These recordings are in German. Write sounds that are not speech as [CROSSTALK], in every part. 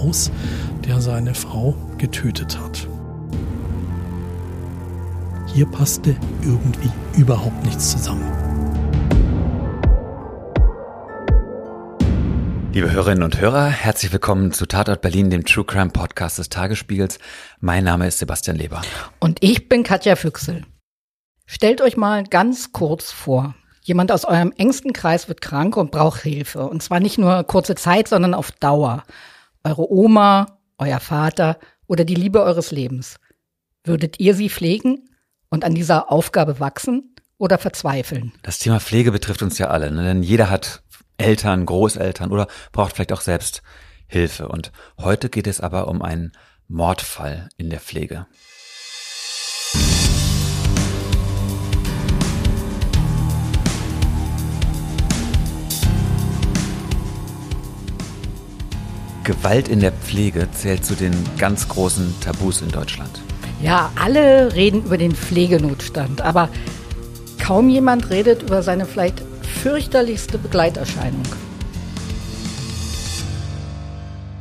aus, der seine Frau getötet hat. Hier passte irgendwie überhaupt nichts zusammen. Liebe Hörerinnen und Hörer, herzlich willkommen zu Tatort Berlin, dem True Crime Podcast des Tagesspiegels. Mein Name ist Sebastian Leber. Und ich bin Katja Füchsel. Stellt euch mal ganz kurz vor. Jemand aus eurem engsten Kreis wird krank und braucht Hilfe. Und zwar nicht nur kurze Zeit, sondern auf Dauer. Eure Oma, euer Vater oder die Liebe eures Lebens. Würdet ihr sie pflegen und an dieser Aufgabe wachsen oder verzweifeln? Das Thema Pflege betrifft uns ja alle, ne? denn jeder hat Eltern, Großeltern oder braucht vielleicht auch selbst Hilfe. Und heute geht es aber um einen Mordfall in der Pflege. Gewalt in der Pflege zählt zu den ganz großen Tabus in Deutschland. Ja, alle reden über den Pflegenotstand, aber kaum jemand redet über seine vielleicht fürchterlichste Begleiterscheinung.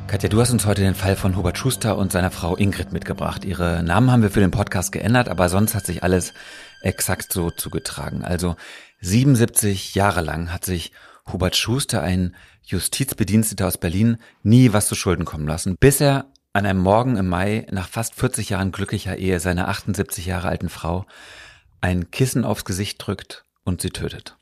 Katja, du hast uns heute den Fall von Hubert Schuster und seiner Frau Ingrid mitgebracht. Ihre Namen haben wir für den Podcast geändert, aber sonst hat sich alles exakt so zugetragen. Also 77 Jahre lang hat sich Hubert Schuster, ein Justizbediensteter aus Berlin, nie was zu Schulden kommen lassen, bis er an einem Morgen im Mai nach fast 40 Jahren glücklicher Ehe seiner 78 Jahre alten Frau ein Kissen aufs Gesicht drückt und sie tötet.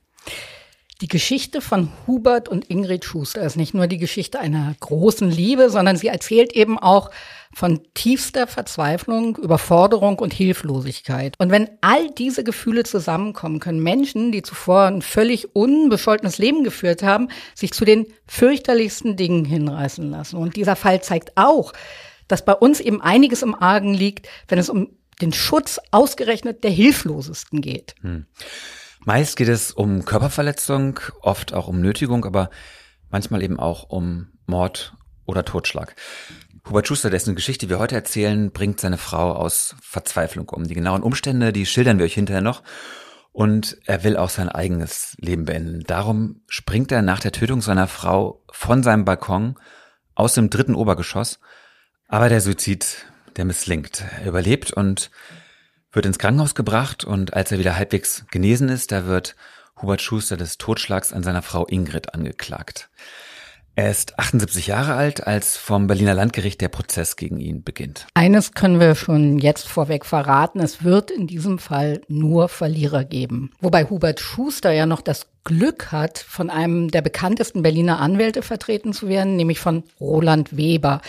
Die Geschichte von Hubert und Ingrid Schuster ist nicht nur die Geschichte einer großen Liebe, sondern sie erzählt eben auch von tiefster Verzweiflung, Überforderung und Hilflosigkeit. Und wenn all diese Gefühle zusammenkommen, können Menschen, die zuvor ein völlig unbescholtenes Leben geführt haben, sich zu den fürchterlichsten Dingen hinreißen lassen. Und dieser Fall zeigt auch, dass bei uns eben einiges im Argen liegt, wenn es um den Schutz ausgerechnet der Hilflosesten geht. Hm. Meist geht es um Körperverletzung, oft auch um Nötigung, aber manchmal eben auch um Mord oder Totschlag. Hubert Schuster, dessen Geschichte wir heute erzählen, bringt seine Frau aus Verzweiflung um. Die genauen Umstände, die schildern wir euch hinterher noch. Und er will auch sein eigenes Leben beenden. Darum springt er nach der Tötung seiner Frau von seinem Balkon aus dem dritten Obergeschoss. Aber der Suizid, der misslingt. Er überlebt und wird ins Krankenhaus gebracht und als er wieder halbwegs genesen ist, da wird Hubert Schuster des Totschlags an seiner Frau Ingrid angeklagt. Er ist 78 Jahre alt, als vom Berliner Landgericht der Prozess gegen ihn beginnt. Eines können wir schon jetzt vorweg verraten. Es wird in diesem Fall nur Verlierer geben. Wobei Hubert Schuster ja noch das Glück hat, von einem der bekanntesten Berliner Anwälte vertreten zu werden, nämlich von Roland Weber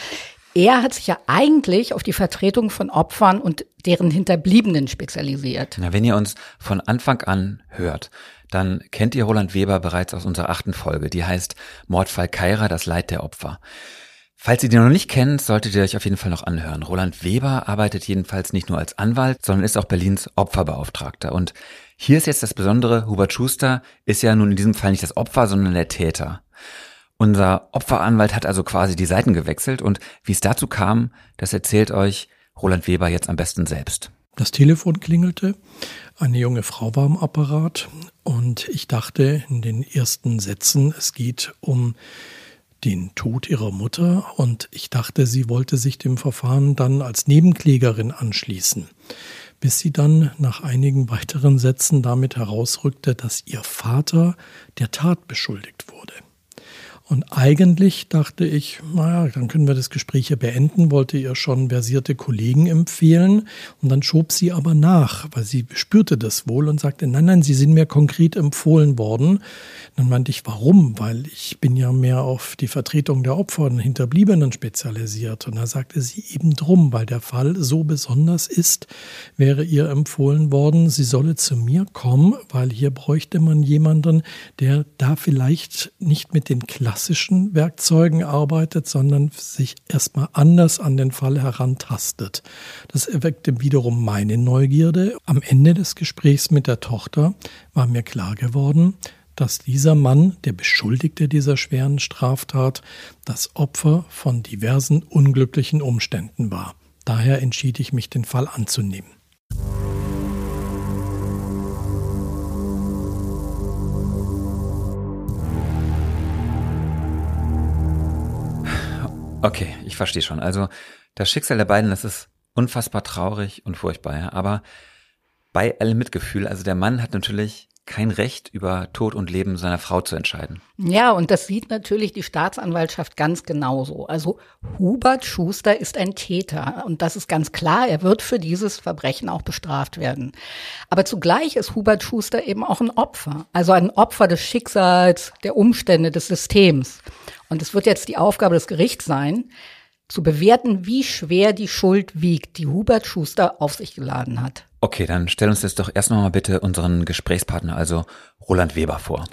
er hat sich ja eigentlich auf die Vertretung von Opfern und deren Hinterbliebenen spezialisiert. Na, wenn ihr uns von Anfang an hört, dann kennt ihr Roland Weber bereits aus unserer achten Folge. Die heißt Mordfall Kaira, das Leid der Opfer. Falls ihr die noch nicht kennt, solltet ihr euch auf jeden Fall noch anhören. Roland Weber arbeitet jedenfalls nicht nur als Anwalt, sondern ist auch Berlins Opferbeauftragter. Und hier ist jetzt das Besondere, Hubert Schuster ist ja nun in diesem Fall nicht das Opfer, sondern der Täter. Unser Opferanwalt hat also quasi die Seiten gewechselt und wie es dazu kam, das erzählt euch Roland Weber jetzt am besten selbst. Das Telefon klingelte, eine junge Frau war am Apparat und ich dachte in den ersten Sätzen, es geht um den Tod ihrer Mutter und ich dachte, sie wollte sich dem Verfahren dann als Nebenklägerin anschließen, bis sie dann nach einigen weiteren Sätzen damit herausrückte, dass ihr Vater der Tat beschuldigt wurde. Und eigentlich dachte ich, naja, dann können wir das Gespräch hier beenden, wollte ihr schon versierte Kollegen empfehlen. Und dann schob sie aber nach, weil sie spürte das wohl und sagte, nein, nein, sie sind mir konkret empfohlen worden. Dann meinte ich, warum? Weil ich bin ja mehr auf die Vertretung der Opfer und Hinterbliebenen spezialisiert. Und da sagte sie eben drum, weil der Fall so besonders ist, wäre ihr empfohlen worden, sie solle zu mir kommen, weil hier bräuchte man jemanden, der da vielleicht nicht mit den klassischen Werkzeugen arbeitet, sondern sich erstmal anders an den Fall herantastet. Das erweckte wiederum meine Neugierde. Am Ende des Gesprächs mit der Tochter war mir klar geworden, dass dieser Mann, der Beschuldigte dieser schweren Straftat, das Opfer von diversen unglücklichen Umständen war. Daher entschied ich mich, den Fall anzunehmen. Okay, ich verstehe schon. Also das Schicksal der beiden, das ist unfassbar traurig und furchtbar, ja. Aber bei allem Mitgefühl, also der Mann hat natürlich kein Recht, über Tod und Leben seiner Frau zu entscheiden. Ja, und das sieht natürlich die Staatsanwaltschaft ganz genauso. Also Hubert Schuster ist ein Täter und das ist ganz klar, er wird für dieses Verbrechen auch bestraft werden. Aber zugleich ist Hubert Schuster eben auch ein Opfer, also ein Opfer des Schicksals, der Umstände, des Systems. Und es wird jetzt die Aufgabe des Gerichts sein, zu bewerten, wie schwer die Schuld wiegt, die Hubert Schuster auf sich geladen hat. Okay, dann stell uns jetzt doch erst noch mal bitte unseren Gesprächspartner, also Roland Weber, vor.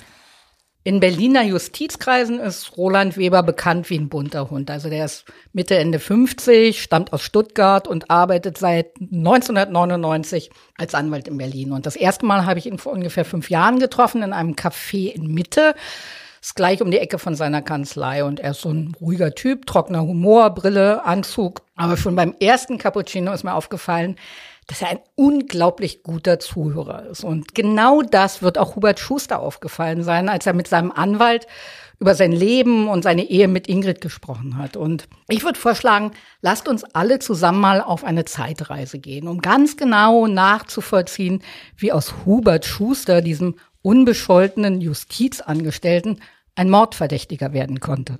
In Berliner Justizkreisen ist Roland Weber bekannt wie ein bunter Hund. Also der ist Mitte, Ende 50, stammt aus Stuttgart und arbeitet seit 1999 als Anwalt in Berlin. Und das erste Mal habe ich ihn vor ungefähr fünf Jahren getroffen in einem Café in Mitte. Ist gleich um die Ecke von seiner Kanzlei und er ist so ein ruhiger Typ, trockener Humor, Brille, Anzug. Aber schon beim ersten Cappuccino ist mir aufgefallen, dass er ein unglaublich guter Zuhörer ist. Und genau das wird auch Hubert Schuster aufgefallen sein, als er mit seinem Anwalt über sein Leben und seine Ehe mit Ingrid gesprochen hat. Und ich würde vorschlagen, lasst uns alle zusammen mal auf eine Zeitreise gehen, um ganz genau nachzuvollziehen, wie aus Hubert Schuster, diesem unbescholtenen Justizangestellten, ein Mordverdächtiger werden konnte.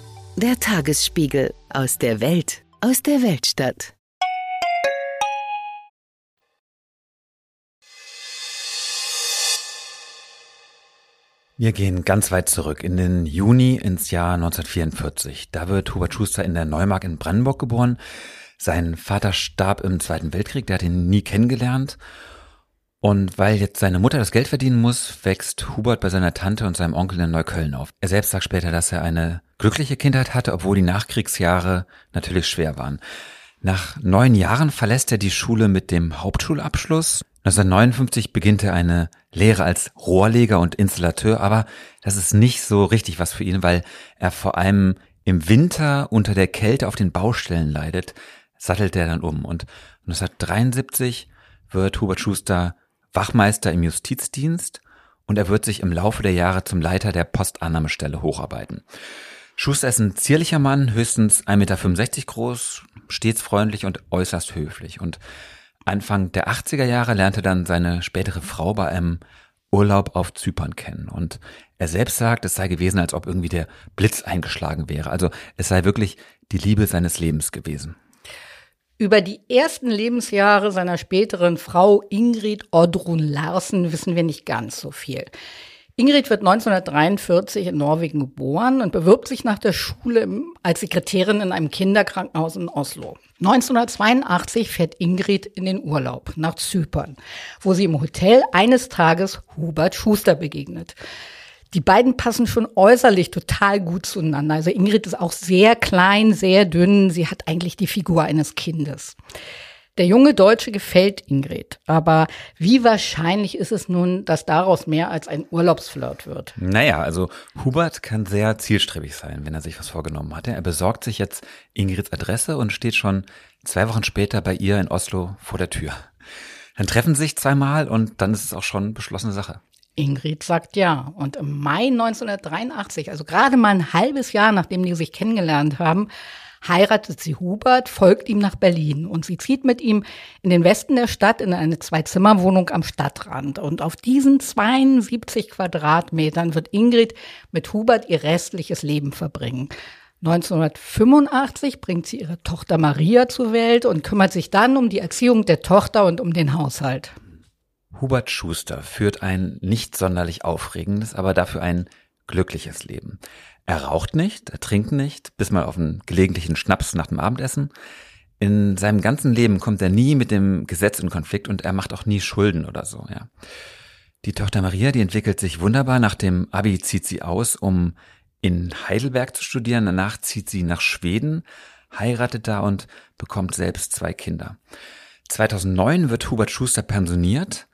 Der Tagesspiegel aus der Welt, aus der Weltstadt. Wir gehen ganz weit zurück in den Juni ins Jahr 1944. Da wird Hubert Schuster in der Neumark in Brandenburg geboren. Sein Vater starb im Zweiten Weltkrieg, der hat ihn nie kennengelernt. Und weil jetzt seine Mutter das Geld verdienen muss, wächst Hubert bei seiner Tante und seinem Onkel in Neukölln auf. Er selbst sagt später, dass er eine glückliche Kindheit hatte, obwohl die Nachkriegsjahre natürlich schwer waren. Nach neun Jahren verlässt er die Schule mit dem Hauptschulabschluss. 1959 beginnt er eine Lehre als Rohrleger und Installateur, aber das ist nicht so richtig was für ihn, weil er vor allem im Winter unter der Kälte auf den Baustellen leidet sattelt er dann um. Und 1973 wird Hubert Schuster Wachmeister im Justizdienst und er wird sich im Laufe der Jahre zum Leiter der Postannahmestelle hocharbeiten. Schuster ist ein zierlicher Mann, höchstens 1,65 Meter groß, stets freundlich und äußerst höflich. Und Anfang der 80er Jahre lernte dann seine spätere Frau bei einem Urlaub auf Zypern kennen. Und er selbst sagt, es sei gewesen, als ob irgendwie der Blitz eingeschlagen wäre. Also es sei wirklich die Liebe seines Lebens gewesen. Über die ersten Lebensjahre seiner späteren Frau Ingrid Oddrun Larsen wissen wir nicht ganz so viel. Ingrid wird 1943 in Norwegen geboren und bewirbt sich nach der Schule als Sekretärin in einem Kinderkrankenhaus in Oslo. 1982 fährt Ingrid in den Urlaub nach Zypern, wo sie im Hotel eines Tages Hubert Schuster begegnet die beiden passen schon äußerlich total gut zueinander. Also Ingrid ist auch sehr klein, sehr dünn. Sie hat eigentlich die Figur eines Kindes. Der junge Deutsche gefällt Ingrid, aber wie wahrscheinlich ist es nun, dass daraus mehr als ein Urlaubsflirt wird? Naja, also Hubert kann sehr zielstrebig sein, wenn er sich was vorgenommen hatte. Er besorgt sich jetzt Ingrids Adresse und steht schon zwei Wochen später bei ihr in Oslo vor der Tür. Dann treffen sie sich zweimal und dann ist es auch schon beschlossene Sache. Ingrid sagt ja. Und im Mai 1983, also gerade mal ein halbes Jahr nachdem die sich kennengelernt haben, heiratet sie Hubert, folgt ihm nach Berlin und sie zieht mit ihm in den Westen der Stadt in eine Zwei-Zimmer-Wohnung am Stadtrand. Und auf diesen 72 Quadratmetern wird Ingrid mit Hubert ihr restliches Leben verbringen. 1985 bringt sie ihre Tochter Maria zur Welt und kümmert sich dann um die Erziehung der Tochter und um den Haushalt. Hubert Schuster führt ein nicht sonderlich aufregendes, aber dafür ein glückliches Leben. Er raucht nicht, er trinkt nicht, bis mal auf einen gelegentlichen Schnaps nach dem Abendessen. In seinem ganzen Leben kommt er nie mit dem Gesetz in Konflikt und er macht auch nie Schulden oder so, ja. Die Tochter Maria, die entwickelt sich wunderbar. Nach dem Abi zieht sie aus, um in Heidelberg zu studieren. Danach zieht sie nach Schweden, heiratet da und bekommt selbst zwei Kinder. 2009 wird Hubert Schuster pensioniert.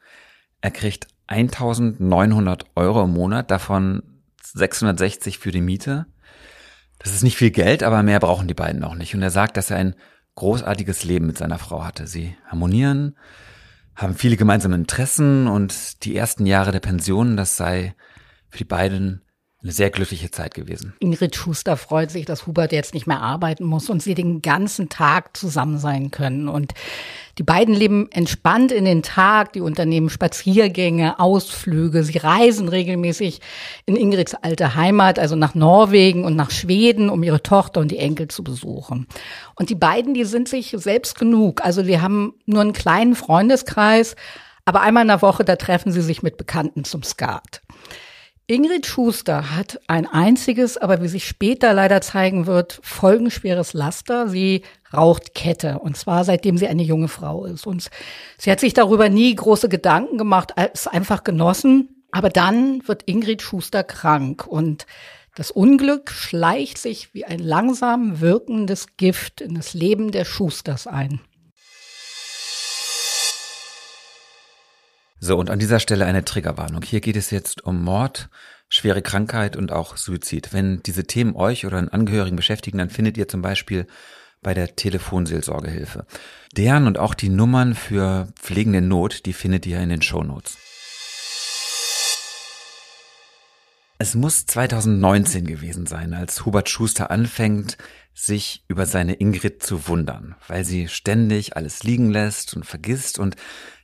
Er kriegt 1900 Euro im Monat, davon 660 für die Miete. Das ist nicht viel Geld, aber mehr brauchen die beiden auch nicht. Und er sagt, dass er ein großartiges Leben mit seiner Frau hatte. Sie harmonieren, haben viele gemeinsame Interessen und die ersten Jahre der Pension, das sei für die beiden eine sehr glückliche Zeit gewesen. Ingrid Schuster freut sich, dass Hubert jetzt nicht mehr arbeiten muss und sie den ganzen Tag zusammen sein können. Und die beiden leben entspannt in den Tag, die unternehmen Spaziergänge, Ausflüge, sie reisen regelmäßig in Ingrids alte Heimat, also nach Norwegen und nach Schweden, um ihre Tochter und die Enkel zu besuchen. Und die beiden, die sind sich selbst genug. Also die haben nur einen kleinen Freundeskreis, aber einmal in der Woche, da treffen sie sich mit Bekannten zum Skat. Ingrid Schuster hat ein einziges, aber wie sich später leider zeigen wird, folgenschweres Laster. Sie raucht Kette und zwar seitdem sie eine junge Frau ist. Und sie hat sich darüber nie große Gedanken gemacht, es einfach genossen. Aber dann wird Ingrid Schuster krank und das Unglück schleicht sich wie ein langsam wirkendes Gift in das Leben der Schusters ein. So, und an dieser Stelle eine Triggerwarnung. Hier geht es jetzt um Mord, schwere Krankheit und auch Suizid. Wenn diese Themen euch oder einen Angehörigen beschäftigen, dann findet ihr zum Beispiel bei der Telefonseelsorgehilfe. Deren und auch die Nummern für pflegende Not, die findet ihr in den Shownotes. Es muss 2019 gewesen sein, als Hubert Schuster anfängt, sich über seine Ingrid zu wundern, weil sie ständig alles liegen lässt und vergisst und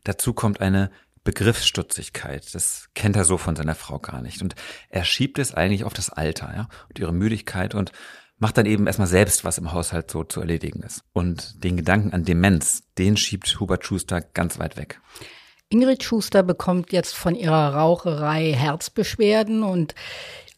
dazu kommt eine Begriffsstutzigkeit. Das kennt er so von seiner Frau gar nicht. Und er schiebt es eigentlich auf das Alter, ja, und ihre Müdigkeit und macht dann eben erstmal selbst, was im Haushalt so zu erledigen ist. Und den Gedanken an Demenz, den schiebt Hubert Schuster ganz weit weg. Ingrid Schuster bekommt jetzt von ihrer Raucherei Herzbeschwerden und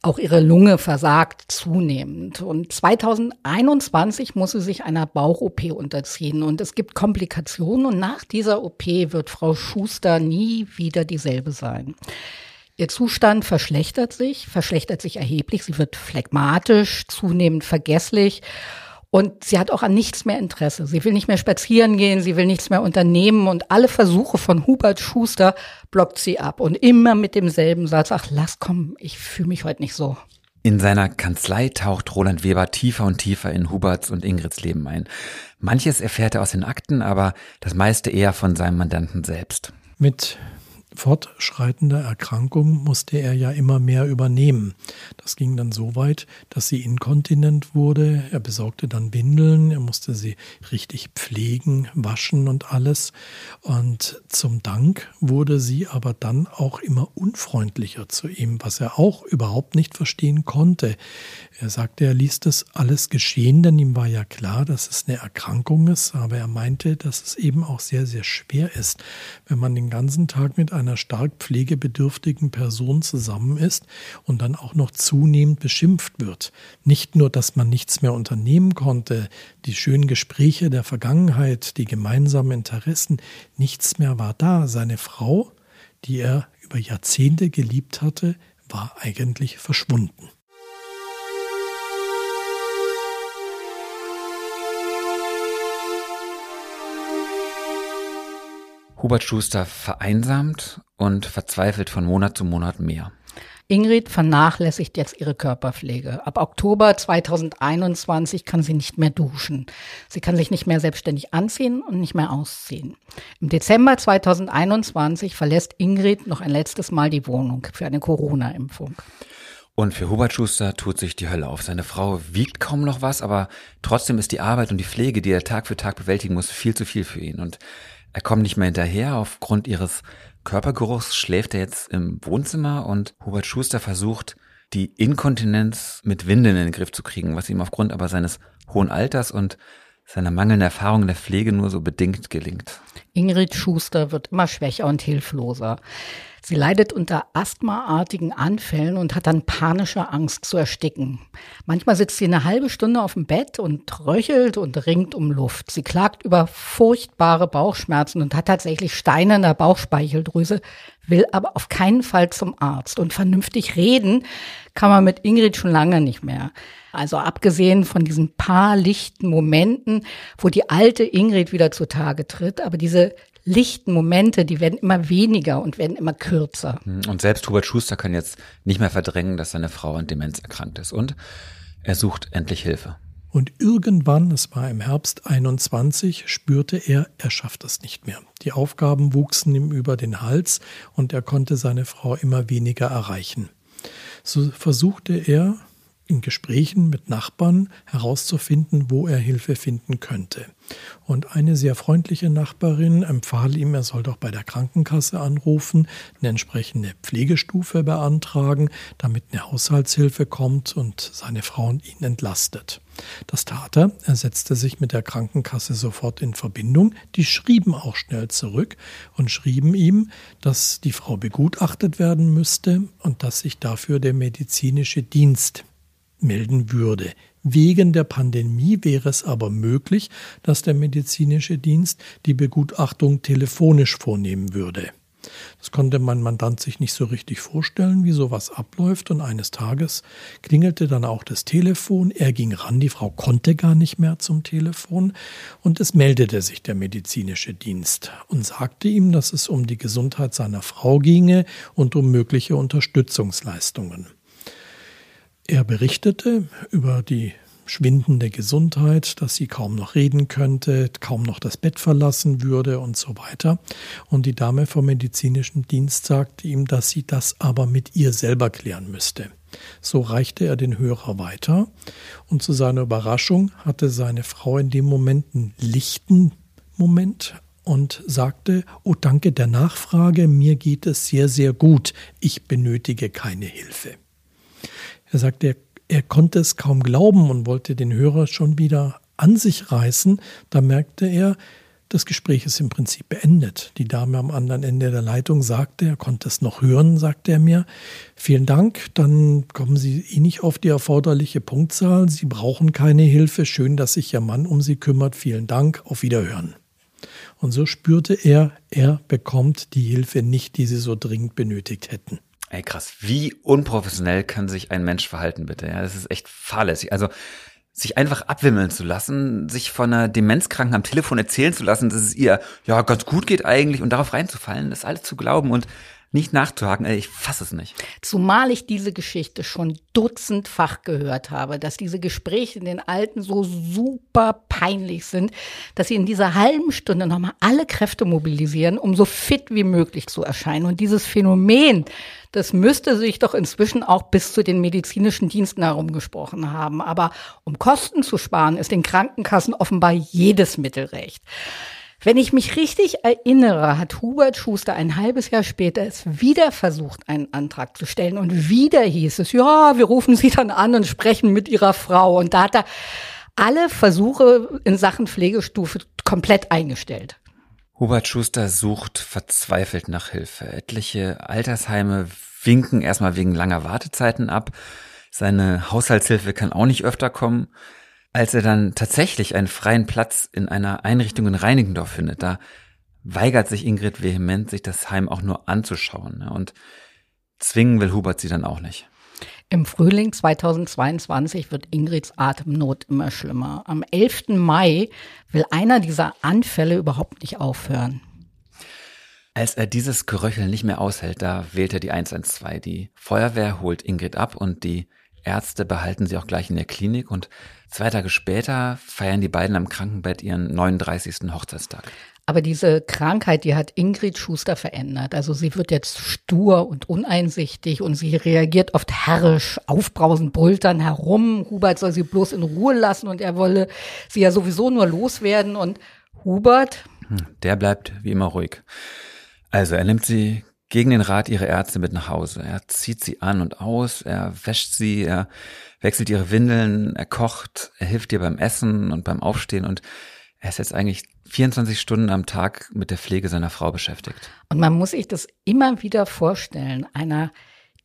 auch ihre Lunge versagt zunehmend. Und 2021 muss sie sich einer Bauch-OP unterziehen. Und es gibt Komplikationen. Und nach dieser OP wird Frau Schuster nie wieder dieselbe sein. Ihr Zustand verschlechtert sich, verschlechtert sich erheblich. Sie wird phlegmatisch, zunehmend vergesslich. Und sie hat auch an nichts mehr Interesse. Sie will nicht mehr spazieren gehen, sie will nichts mehr unternehmen und alle Versuche von Hubert Schuster blockt sie ab und immer mit demselben Satz, ach lass komm, ich fühle mich heute nicht so. In seiner Kanzlei taucht Roland Weber tiefer und tiefer in Huberts und Ingrids Leben ein. Manches erfährt er aus den Akten, aber das meiste eher von seinem Mandanten selbst. Mit fortschreitender Erkrankung musste er ja immer mehr übernehmen. Das ging dann so weit, dass sie inkontinent wurde. Er besorgte dann Windeln, er musste sie richtig pflegen, waschen und alles. Und zum Dank wurde sie aber dann auch immer unfreundlicher zu ihm, was er auch überhaupt nicht verstehen konnte. Er sagte, er ließ das alles geschehen, denn ihm war ja klar, dass es eine Erkrankung ist, aber er meinte, dass es eben auch sehr, sehr schwer ist, wenn man den ganzen Tag mit einer stark pflegebedürftigen Person zusammen ist und dann auch noch zunehmend beschimpft wird. Nicht nur, dass man nichts mehr unternehmen konnte, die schönen Gespräche der Vergangenheit, die gemeinsamen Interessen, nichts mehr war da. Seine Frau, die er über Jahrzehnte geliebt hatte, war eigentlich verschwunden. Hubert Schuster vereinsamt und verzweifelt von Monat zu Monat mehr. Ingrid vernachlässigt jetzt ihre Körperpflege. Ab Oktober 2021 kann sie nicht mehr duschen. Sie kann sich nicht mehr selbstständig anziehen und nicht mehr ausziehen. Im Dezember 2021 verlässt Ingrid noch ein letztes Mal die Wohnung für eine Corona-Impfung. Und für Hubert Schuster tut sich die Hölle auf. Seine Frau wiegt kaum noch was, aber trotzdem ist die Arbeit und die Pflege, die er Tag für Tag bewältigen muss, viel zu viel für ihn. Und er kommt nicht mehr hinterher. Aufgrund ihres Körpergeruchs schläft er jetzt im Wohnzimmer und Hubert Schuster versucht, die Inkontinenz mit Windeln in den Griff zu kriegen, was ihm aufgrund aber seines hohen Alters und seine mangelnde Erfahrung in der Pflege nur so bedingt gelingt. Ingrid Schuster wird immer schwächer und hilfloser. Sie leidet unter asthmaartigen Anfällen und hat dann panische Angst zu ersticken. Manchmal sitzt sie eine halbe Stunde auf dem Bett und röchelt und ringt um Luft. Sie klagt über furchtbare Bauchschmerzen und hat tatsächlich Steine in der Bauchspeicheldrüse, will aber auf keinen Fall zum Arzt. Und vernünftig reden kann man mit Ingrid schon lange nicht mehr. Also abgesehen von diesen paar lichten Momenten, wo die alte Ingrid wieder zutage tritt, aber diese lichten Momente, die werden immer weniger und werden immer kürzer. Hm, und selbst Hubert Schuster kann jetzt nicht mehr verdrängen, dass seine Frau an Demenz erkrankt ist. Und er sucht endlich Hilfe. Und irgendwann, es war im Herbst 21, spürte er, er schafft es nicht mehr. Die Aufgaben wuchsen ihm über den Hals und er konnte seine Frau immer weniger erreichen. So versuchte er, in Gesprächen mit Nachbarn herauszufinden, wo er Hilfe finden könnte. Und eine sehr freundliche Nachbarin empfahl ihm, er soll doch bei der Krankenkasse anrufen, eine entsprechende Pflegestufe beantragen, damit eine Haushaltshilfe kommt und seine Frau ihn entlastet. Das tat er. Er setzte sich mit der Krankenkasse sofort in Verbindung. Die schrieben auch schnell zurück und schrieben ihm, dass die Frau begutachtet werden müsste und dass sich dafür der medizinische Dienst melden würde. Wegen der Pandemie wäre es aber möglich, dass der medizinische Dienst die Begutachtung telefonisch vornehmen würde. Das konnte mein Mandant sich nicht so richtig vorstellen, wie sowas abläuft. Und eines Tages klingelte dann auch das Telefon. Er ging ran, die Frau konnte gar nicht mehr zum Telefon. Und es meldete sich der medizinische Dienst und sagte ihm, dass es um die Gesundheit seiner Frau ginge und um mögliche Unterstützungsleistungen. Er berichtete über die schwindende Gesundheit, dass sie kaum noch reden könnte, kaum noch das Bett verlassen würde und so weiter. Und die Dame vom medizinischen Dienst sagte ihm, dass sie das aber mit ihr selber klären müsste. So reichte er den Hörer weiter und zu seiner Überraschung hatte seine Frau in dem Moment einen lichten Moment und sagte, oh danke der Nachfrage, mir geht es sehr, sehr gut, ich benötige keine Hilfe. Er sagte, er, er konnte es kaum glauben und wollte den Hörer schon wieder an sich reißen. Da merkte er, das Gespräch ist im Prinzip beendet. Die Dame am anderen Ende der Leitung sagte, er konnte es noch hören, sagte er mir. Vielen Dank, dann kommen Sie eh nicht auf die erforderliche Punktzahl. Sie brauchen keine Hilfe. Schön, dass sich Ihr Mann um Sie kümmert. Vielen Dank, auf Wiederhören. Und so spürte er, er bekommt die Hilfe nicht, die Sie so dringend benötigt hätten. Ey, krass. Wie unprofessionell kann sich ein Mensch verhalten, bitte? Ja, das ist echt fahrlässig. Also, sich einfach abwimmeln zu lassen, sich von einer Demenzkranken am Telefon erzählen zu lassen, dass es ihr ja ganz gut geht eigentlich und darauf reinzufallen, das alles zu glauben und nicht nachzuhaken. Ey, ich fasse es nicht. Zumal ich diese Geschichte schon dutzendfach gehört habe, dass diese Gespräche in den Alten so super peinlich sind, dass sie in dieser halben Stunde nochmal alle Kräfte mobilisieren, um so fit wie möglich zu erscheinen. Und dieses Phänomen, das müsste sich doch inzwischen auch bis zu den medizinischen Diensten herumgesprochen haben. Aber um Kosten zu sparen, ist den Krankenkassen offenbar jedes Mittel recht. Wenn ich mich richtig erinnere, hat Hubert Schuster ein halbes Jahr später es wieder versucht, einen Antrag zu stellen. Und wieder hieß es, ja, wir rufen Sie dann an und sprechen mit Ihrer Frau. Und da hat er alle Versuche in Sachen Pflegestufe komplett eingestellt. Hubert Schuster sucht verzweifelt nach Hilfe. Etliche Altersheime winken erstmal wegen langer Wartezeiten ab. Seine Haushaltshilfe kann auch nicht öfter kommen. Als er dann tatsächlich einen freien Platz in einer Einrichtung in Reinigendorf findet, da weigert sich Ingrid vehement, sich das Heim auch nur anzuschauen. Ne? Und zwingen will Hubert sie dann auch nicht. Im Frühling 2022 wird Ingrids Atemnot immer schlimmer. Am 11. Mai will einer dieser Anfälle überhaupt nicht aufhören. Als er dieses Geröcheln nicht mehr aushält, da wählt er die 112. Die Feuerwehr holt Ingrid ab und die Ärzte behalten sie auch gleich in der Klinik und zwei Tage später feiern die beiden am Krankenbett ihren 39. Hochzeitstag. Aber diese Krankheit, die hat Ingrid Schuster verändert. Also sie wird jetzt stur und uneinsichtig und sie reagiert oft herrisch, aufbrausend, dann herum. Hubert soll sie bloß in Ruhe lassen und er wolle sie ja sowieso nur loswerden. Und Hubert? Hm, der bleibt wie immer ruhig. Also er nimmt sie gegen den Rat ihrer Ärzte mit nach Hause. Er zieht sie an und aus, er wäscht sie, er wechselt ihre Windeln, er kocht, er hilft ihr beim Essen und beim Aufstehen und er ist jetzt eigentlich 24 Stunden am Tag mit der Pflege seiner Frau beschäftigt. Und man muss sich das immer wieder vorstellen, einer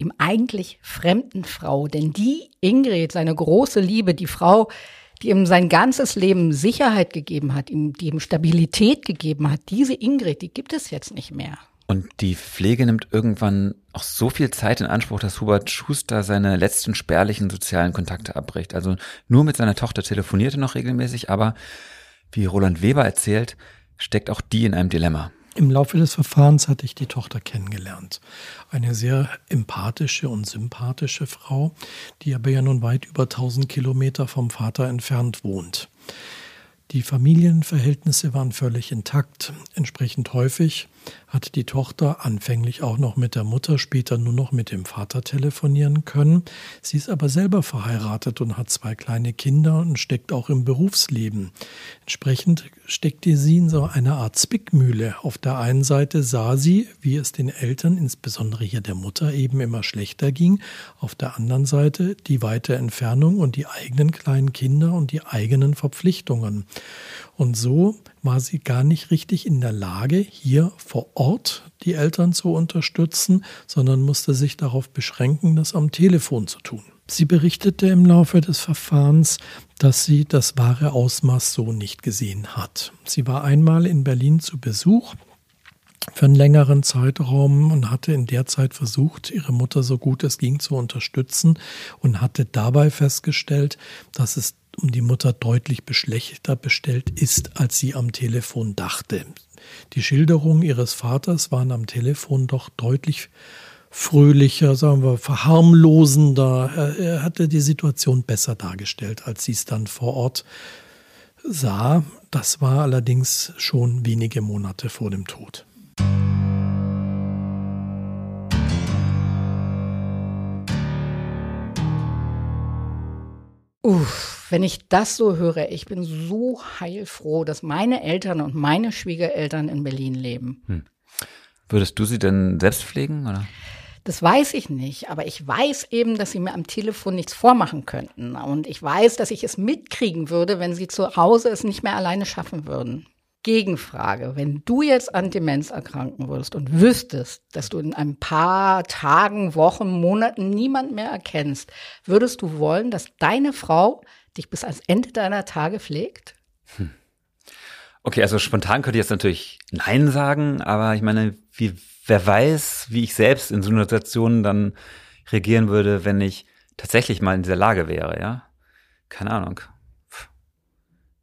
ihm eigentlich fremden Frau. Denn die Ingrid, seine große Liebe, die Frau, die ihm sein ganzes Leben Sicherheit gegeben hat, ihm, die ihm Stabilität gegeben hat, diese Ingrid, die gibt es jetzt nicht mehr. Und die Pflege nimmt irgendwann auch so viel Zeit in Anspruch, dass Hubert Schuster seine letzten spärlichen sozialen Kontakte abbricht. Also nur mit seiner Tochter telefonierte noch regelmäßig, aber wie Roland Weber erzählt, steckt auch die in einem Dilemma. Im Laufe des Verfahrens hatte ich die Tochter kennengelernt. Eine sehr empathische und sympathische Frau, die aber ja nun weit über 1000 Kilometer vom Vater entfernt wohnt. Die Familienverhältnisse waren völlig intakt. Entsprechend häufig hat die Tochter anfänglich auch noch mit der Mutter, später nur noch mit dem Vater telefonieren können. Sie ist aber selber verheiratet und hat zwei kleine Kinder und steckt auch im Berufsleben. Entsprechend steckte sie in so einer Art Zwickmühle. Auf der einen Seite sah sie, wie es den Eltern, insbesondere hier der Mutter, eben immer schlechter ging. Auf der anderen Seite die weite Entfernung und die eigenen kleinen Kinder und die eigenen Verpflichtungen. Und so war sie gar nicht richtig in der Lage, hier vor Ort die Eltern zu unterstützen, sondern musste sich darauf beschränken, das am Telefon zu tun. Sie berichtete im Laufe des Verfahrens, dass sie das wahre Ausmaß so nicht gesehen hat. Sie war einmal in Berlin zu Besuch für einen längeren Zeitraum und hatte in der Zeit versucht, ihre Mutter so gut es ging zu unterstützen und hatte dabei festgestellt, dass es um die Mutter deutlich schlechter bestellt ist, als sie am Telefon dachte. Die Schilderungen ihres Vaters waren am Telefon doch deutlich fröhlicher, sagen wir, verharmlosender. Er, er hatte die Situation besser dargestellt, als sie es dann vor Ort sah. Das war allerdings schon wenige Monate vor dem Tod. Uff, wenn ich das so höre, ich bin so heilfroh, dass meine Eltern und meine Schwiegereltern in Berlin leben. Hm. Würdest du sie denn selbst pflegen, oder? Das weiß ich nicht, aber ich weiß eben, dass sie mir am Telefon nichts vormachen könnten. Und ich weiß, dass ich es mitkriegen würde, wenn sie zu Hause es nicht mehr alleine schaffen würden. Gegenfrage, wenn du jetzt an Demenz erkranken würdest und wüsstest, dass du in ein paar Tagen, Wochen, Monaten niemand mehr erkennst, würdest du wollen, dass deine Frau dich bis ans Ende deiner Tage pflegt? Hm. Okay, also spontan könnte ich jetzt natürlich Nein sagen, aber ich meine, wie, wer weiß, wie ich selbst in so einer Situation dann reagieren würde, wenn ich tatsächlich mal in dieser Lage wäre, ja? Keine Ahnung.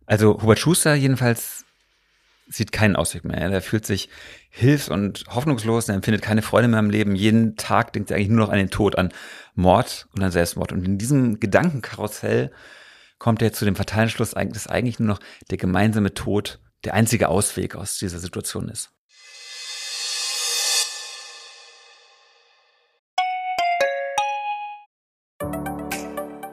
Also Hubert Schuster jedenfalls sieht keinen Ausweg mehr. Er fühlt sich hilfs- und hoffnungslos, er empfindet keine Freude mehr im Leben. Jeden Tag denkt er eigentlich nur noch an den Tod, an Mord und an Selbstmord. Und in diesem Gedankenkarussell kommt er zu dem fatalen Schluss, dass eigentlich nur noch der gemeinsame Tod der einzige Ausweg aus dieser Situation ist.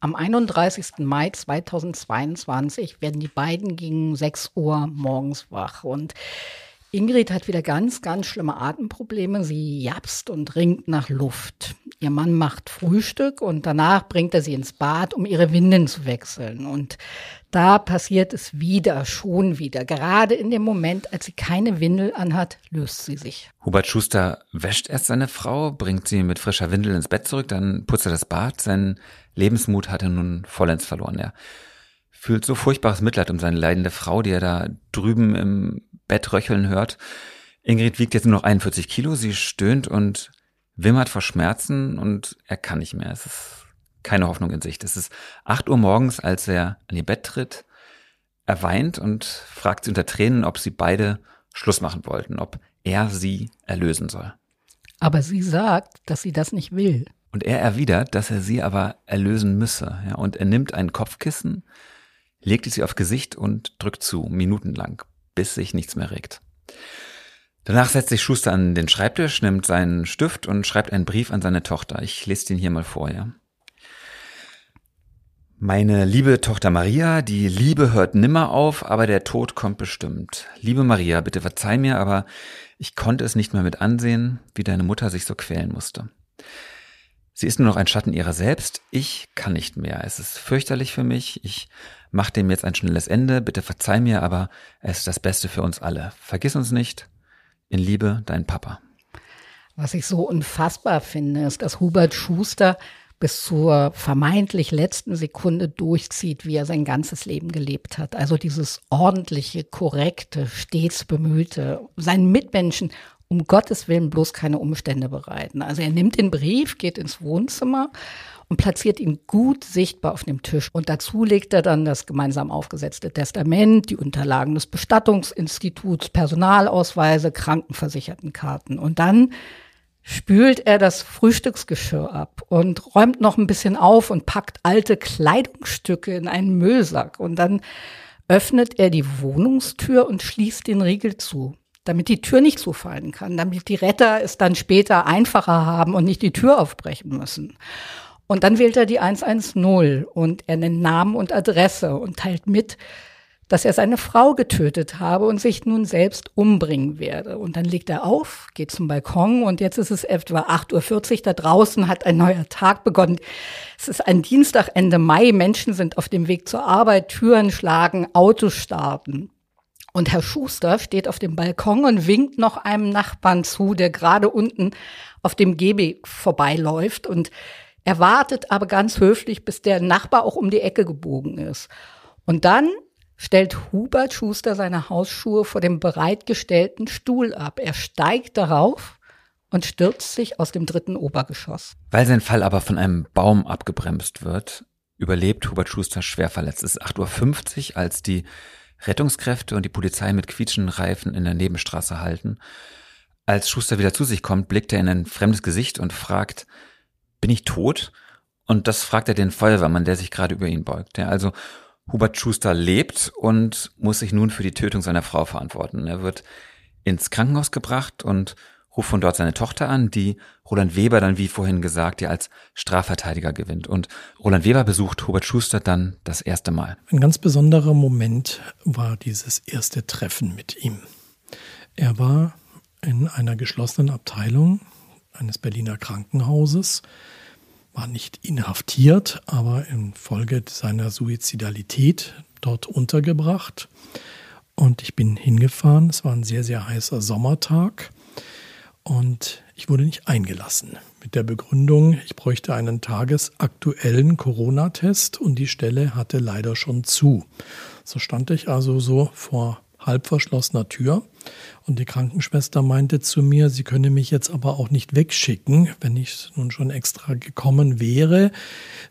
Am 31. Mai 2022 werden die beiden gegen 6 Uhr morgens wach und Ingrid hat wieder ganz, ganz schlimme Atemprobleme. Sie japst und ringt nach Luft. Ihr Mann macht Frühstück und danach bringt er sie ins Bad, um ihre Windeln zu wechseln. Und da passiert es wieder, schon wieder. Gerade in dem Moment, als sie keine Windel anhat, löst sie sich. Hubert Schuster wäscht erst seine Frau, bringt sie mit frischer Windel ins Bett zurück, dann putzt er das Bad. Sein Lebensmut hat er nun vollends verloren. Er fühlt so furchtbares Mitleid um seine leidende Frau, die er da drüben im Bett röcheln hört. Ingrid wiegt jetzt nur noch 41 Kilo, sie stöhnt und wimmert vor Schmerzen und er kann nicht mehr. Es ist keine Hoffnung in Sicht. Es ist 8 Uhr morgens, als er an ihr Bett tritt. Er weint und fragt sie unter Tränen, ob sie beide Schluss machen wollten, ob er sie erlösen soll. Aber sie sagt, dass sie das nicht will. Und er erwidert, dass er sie aber erlösen müsse. Ja, und er nimmt ein Kopfkissen, legt es ihr auf Gesicht und drückt zu, minutenlang, bis sich nichts mehr regt. Danach setzt sich Schuster an den Schreibtisch, nimmt seinen Stift und schreibt einen Brief an seine Tochter. Ich lese den hier mal vor, ja. Meine liebe Tochter Maria, die Liebe hört nimmer auf, aber der Tod kommt bestimmt. Liebe Maria, bitte verzeih mir, aber ich konnte es nicht mehr mit ansehen, wie deine Mutter sich so quälen musste. Sie ist nur noch ein Schatten ihrer selbst. Ich kann nicht mehr. Es ist fürchterlich für mich. Ich mache dem jetzt ein schnelles Ende. Bitte verzeih mir, aber es ist das Beste für uns alle. Vergiss uns nicht. In Liebe, dein Papa. Was ich so unfassbar finde, ist, dass Hubert Schuster bis zur vermeintlich letzten Sekunde durchzieht, wie er sein ganzes Leben gelebt hat. Also dieses ordentliche, korrekte, stets bemühte, seinen Mitmenschen um Gottes Willen bloß keine Umstände bereiten. Also er nimmt den Brief, geht ins Wohnzimmer und platziert ihn gut sichtbar auf dem Tisch. Und dazu legt er dann das gemeinsam aufgesetzte Testament, die Unterlagen des Bestattungsinstituts, Personalausweise, Krankenversichertenkarten. Und dann spült er das Frühstücksgeschirr ab und räumt noch ein bisschen auf und packt alte Kleidungsstücke in einen Müllsack. Und dann öffnet er die Wohnungstür und schließt den Riegel zu, damit die Tür nicht zufallen kann, damit die Retter es dann später einfacher haben und nicht die Tür aufbrechen müssen. Und dann wählt er die 110 und er nennt Namen und Adresse und teilt mit, dass er seine Frau getötet habe und sich nun selbst umbringen werde. Und dann legt er auf, geht zum Balkon und jetzt ist es etwa 8.40 Uhr. Da draußen hat ein neuer Tag begonnen. Es ist ein Dienstag Ende Mai. Menschen sind auf dem Weg zur Arbeit, Türen schlagen, Autos starten. Und Herr Schuster steht auf dem Balkon und winkt noch einem Nachbarn zu, der gerade unten auf dem Gehweg vorbeiläuft und er wartet aber ganz höflich, bis der Nachbar auch um die Ecke gebogen ist. Und dann stellt Hubert Schuster seine Hausschuhe vor dem bereitgestellten Stuhl ab. Er steigt darauf und stürzt sich aus dem dritten Obergeschoss. Weil sein Fall aber von einem Baum abgebremst wird, überlebt Hubert Schuster schwer verletzt. Es ist 8.50 Uhr, als die Rettungskräfte und die Polizei mit quietschenden Reifen in der Nebenstraße halten. Als Schuster wieder zu sich kommt, blickt er in ein fremdes Gesicht und fragt, bin ich tot? Und das fragt er den Feuerwehrmann, der sich gerade über ihn beugt. Ja, also Hubert Schuster lebt und muss sich nun für die Tötung seiner Frau verantworten. Er wird ins Krankenhaus gebracht und ruft von dort seine Tochter an, die Roland Weber dann, wie vorhin gesagt, ja als Strafverteidiger gewinnt. Und Roland Weber besucht Hubert Schuster dann das erste Mal. Ein ganz besonderer Moment war dieses erste Treffen mit ihm. Er war in einer geschlossenen Abteilung eines Berliner Krankenhauses war nicht inhaftiert, aber infolge seiner Suizidalität dort untergebracht. Und ich bin hingefahren. Es war ein sehr, sehr heißer Sommertag. Und ich wurde nicht eingelassen. Mit der Begründung, ich bräuchte einen tagesaktuellen Corona-Test und die Stelle hatte leider schon zu. So stand ich also so vor halb verschlossener Tür. Und die Krankenschwester meinte zu mir, sie könne mich jetzt aber auch nicht wegschicken, wenn ich nun schon extra gekommen wäre.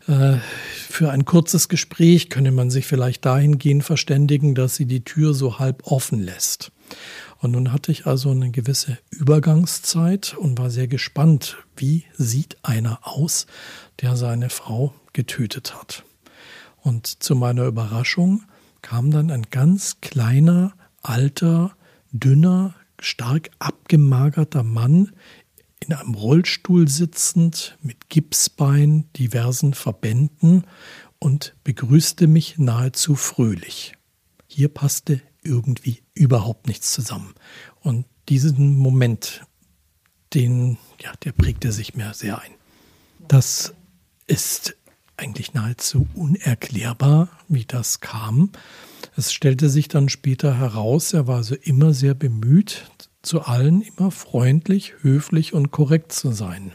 Äh, für ein kurzes Gespräch könne man sich vielleicht dahingehend verständigen, dass sie die Tür so halb offen lässt. Und nun hatte ich also eine gewisse Übergangszeit und war sehr gespannt, wie sieht einer aus, der seine Frau getötet hat. Und zu meiner Überraschung kam dann ein ganz kleiner alter, dünner, stark abgemagerter Mann in einem Rollstuhl sitzend, mit Gipsbein, diversen Verbänden und begrüßte mich nahezu fröhlich. Hier passte irgendwie überhaupt nichts zusammen. Und diesen Moment, den, ja, der prägte sich mir sehr ein. Das ist eigentlich nahezu unerklärbar, wie das kam. Es stellte sich dann später heraus, er war also immer sehr bemüht, zu allen immer freundlich, höflich und korrekt zu sein.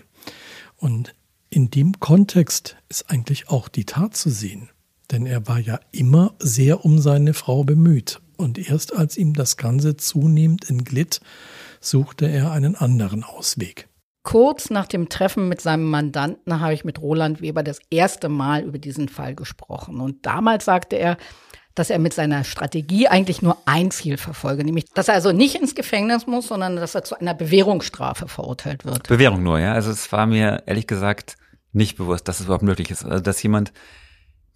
Und in dem Kontext ist eigentlich auch die Tat zu sehen. Denn er war ja immer sehr um seine Frau bemüht. Und erst als ihm das Ganze zunehmend entglitt, suchte er einen anderen Ausweg. Kurz nach dem Treffen mit seinem Mandanten habe ich mit Roland Weber das erste Mal über diesen Fall gesprochen. Und damals sagte er, dass er mit seiner Strategie eigentlich nur ein Ziel verfolge, nämlich, dass er also nicht ins Gefängnis muss, sondern dass er zu einer Bewährungsstrafe verurteilt wird. Bewährung nur, ja. Also es war mir ehrlich gesagt nicht bewusst, dass es überhaupt möglich ist. Also dass jemand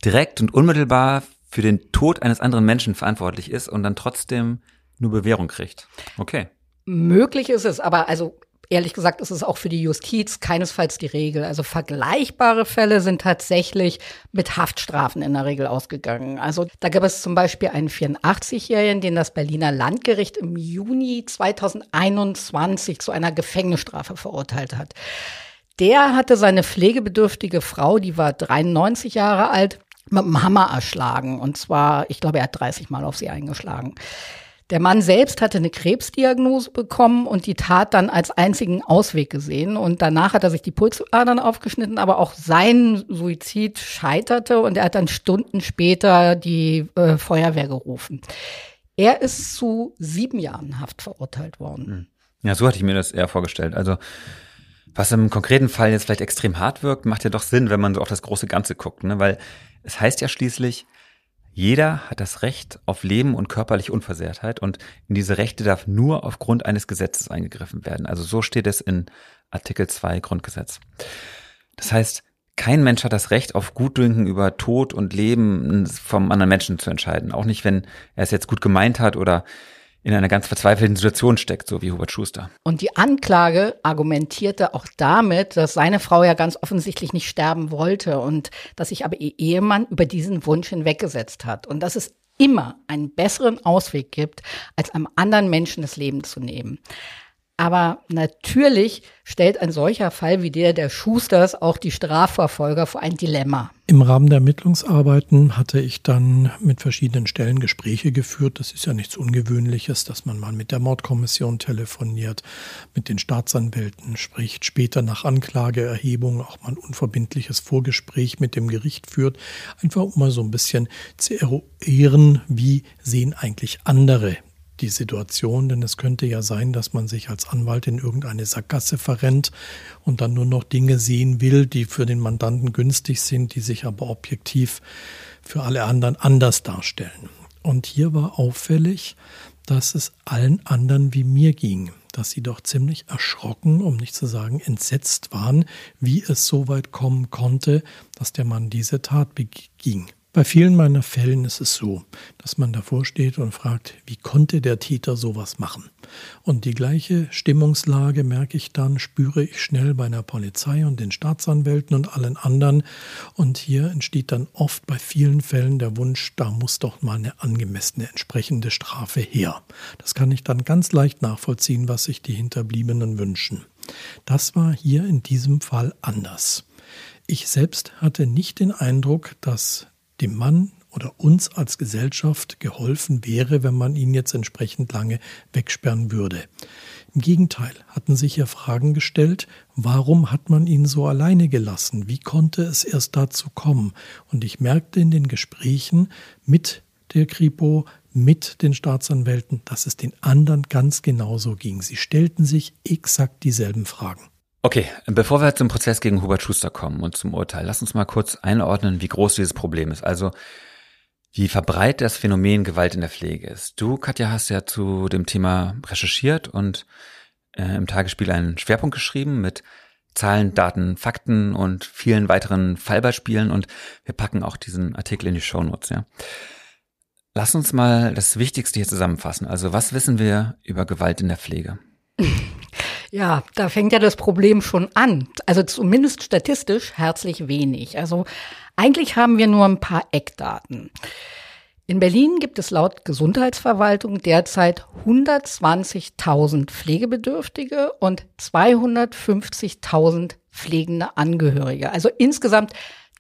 direkt und unmittelbar für den Tod eines anderen Menschen verantwortlich ist und dann trotzdem nur Bewährung kriegt. Okay. Möglich ist es, aber also ehrlich gesagt ist es auch für die Justiz keinesfalls die Regel. Also vergleichbare Fälle sind tatsächlich mit Haftstrafen in der Regel ausgegangen. Also da gab es zum Beispiel einen 84-Jährigen, den das Berliner Landgericht im Juni 2021 zu einer Gefängnisstrafe verurteilt hat. Der hatte seine pflegebedürftige Frau, die war 93 Jahre alt, mit dem Hammer erschlagen. Und zwar, ich glaube, er hat 30 Mal auf sie eingeschlagen. Der Mann selbst hatte eine Krebsdiagnose bekommen und die Tat dann als einzigen Ausweg gesehen. Und danach hat er sich die Pulsadern aufgeschnitten, aber auch sein Suizid scheiterte und er hat dann Stunden später die äh, Feuerwehr gerufen. Er ist zu sieben Jahren Haft verurteilt worden. Hm. Ja, so hatte ich mir das eher vorgestellt. Also was im konkreten Fall jetzt vielleicht extrem hart wirkt, macht ja doch Sinn, wenn man so auf das große Ganze guckt, ne? Weil es heißt ja schließlich, jeder hat das Recht auf Leben und körperliche Unversehrtheit und in diese Rechte darf nur aufgrund eines Gesetzes eingegriffen werden. Also so steht es in Artikel 2 Grundgesetz. Das heißt, kein Mensch hat das Recht auf Gutdünken über Tod und Leben vom anderen Menschen zu entscheiden. Auch nicht, wenn er es jetzt gut gemeint hat oder in einer ganz verzweifelten Situation steckt, so wie Hubert Schuster. Und die Anklage argumentierte auch damit, dass seine Frau ja ganz offensichtlich nicht sterben wollte und dass sich aber ihr Ehemann über diesen Wunsch hinweggesetzt hat und dass es immer einen besseren Ausweg gibt, als einem anderen Menschen das Leben zu nehmen. Aber natürlich stellt ein solcher Fall wie der der Schusters auch die Strafverfolger vor ein Dilemma. Im Rahmen der Ermittlungsarbeiten hatte ich dann mit verschiedenen Stellen Gespräche geführt. Das ist ja nichts Ungewöhnliches, dass man mal mit der Mordkommission telefoniert, mit den Staatsanwälten spricht, später nach Anklageerhebung auch mal ein unverbindliches Vorgespräch mit dem Gericht führt, einfach um mal so ein bisschen zu eruieren, wie sehen eigentlich andere die Situation, denn es könnte ja sein, dass man sich als Anwalt in irgendeine Sackgasse verrennt und dann nur noch Dinge sehen will, die für den Mandanten günstig sind, die sich aber objektiv für alle anderen anders darstellen. Und hier war auffällig, dass es allen anderen wie mir ging, dass sie doch ziemlich erschrocken, um nicht zu sagen entsetzt waren, wie es so weit kommen konnte, dass der Mann diese Tat beging. Bei vielen meiner Fällen ist es so, dass man davor steht und fragt, wie konnte der Täter sowas machen? Und die gleiche Stimmungslage merke ich dann, spüre ich schnell bei der Polizei und den Staatsanwälten und allen anderen. Und hier entsteht dann oft bei vielen Fällen der Wunsch, da muss doch mal eine angemessene entsprechende Strafe her. Das kann ich dann ganz leicht nachvollziehen, was sich die Hinterbliebenen wünschen. Das war hier in diesem Fall anders. Ich selbst hatte nicht den Eindruck, dass dem Mann oder uns als Gesellschaft geholfen wäre, wenn man ihn jetzt entsprechend lange wegsperren würde. Im Gegenteil hatten sich ja Fragen gestellt, warum hat man ihn so alleine gelassen? Wie konnte es erst dazu kommen? Und ich merkte in den Gesprächen mit der Kripo, mit den Staatsanwälten, dass es den anderen ganz genauso ging. Sie stellten sich exakt dieselben Fragen. Okay, bevor wir zum Prozess gegen Hubert Schuster kommen und zum Urteil, lass uns mal kurz einordnen, wie groß dieses Problem ist. Also, wie verbreitet das Phänomen Gewalt in der Pflege ist. Du, Katja, hast ja zu dem Thema recherchiert und äh, im Tagesspiel einen Schwerpunkt geschrieben mit Zahlen, Daten, Fakten und vielen weiteren Fallbeispielen und wir packen auch diesen Artikel in die Shownotes, ja. Lass uns mal das Wichtigste hier zusammenfassen. Also, was wissen wir über Gewalt in der Pflege? [LAUGHS] Ja, da fängt ja das Problem schon an. Also zumindest statistisch herzlich wenig. Also eigentlich haben wir nur ein paar Eckdaten. In Berlin gibt es laut Gesundheitsverwaltung derzeit 120.000 Pflegebedürftige und 250.000 pflegende Angehörige. Also insgesamt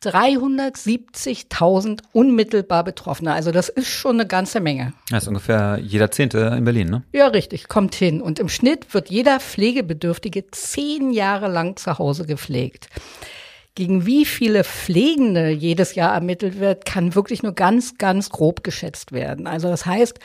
370.000 unmittelbar Betroffene. Also das ist schon eine ganze Menge. Das ist ungefähr jeder Zehnte in Berlin, ne? Ja, richtig, kommt hin. Und im Schnitt wird jeder Pflegebedürftige zehn Jahre lang zu Hause gepflegt. Gegen wie viele Pflegende jedes Jahr ermittelt wird, kann wirklich nur ganz, ganz grob geschätzt werden. Also das heißt,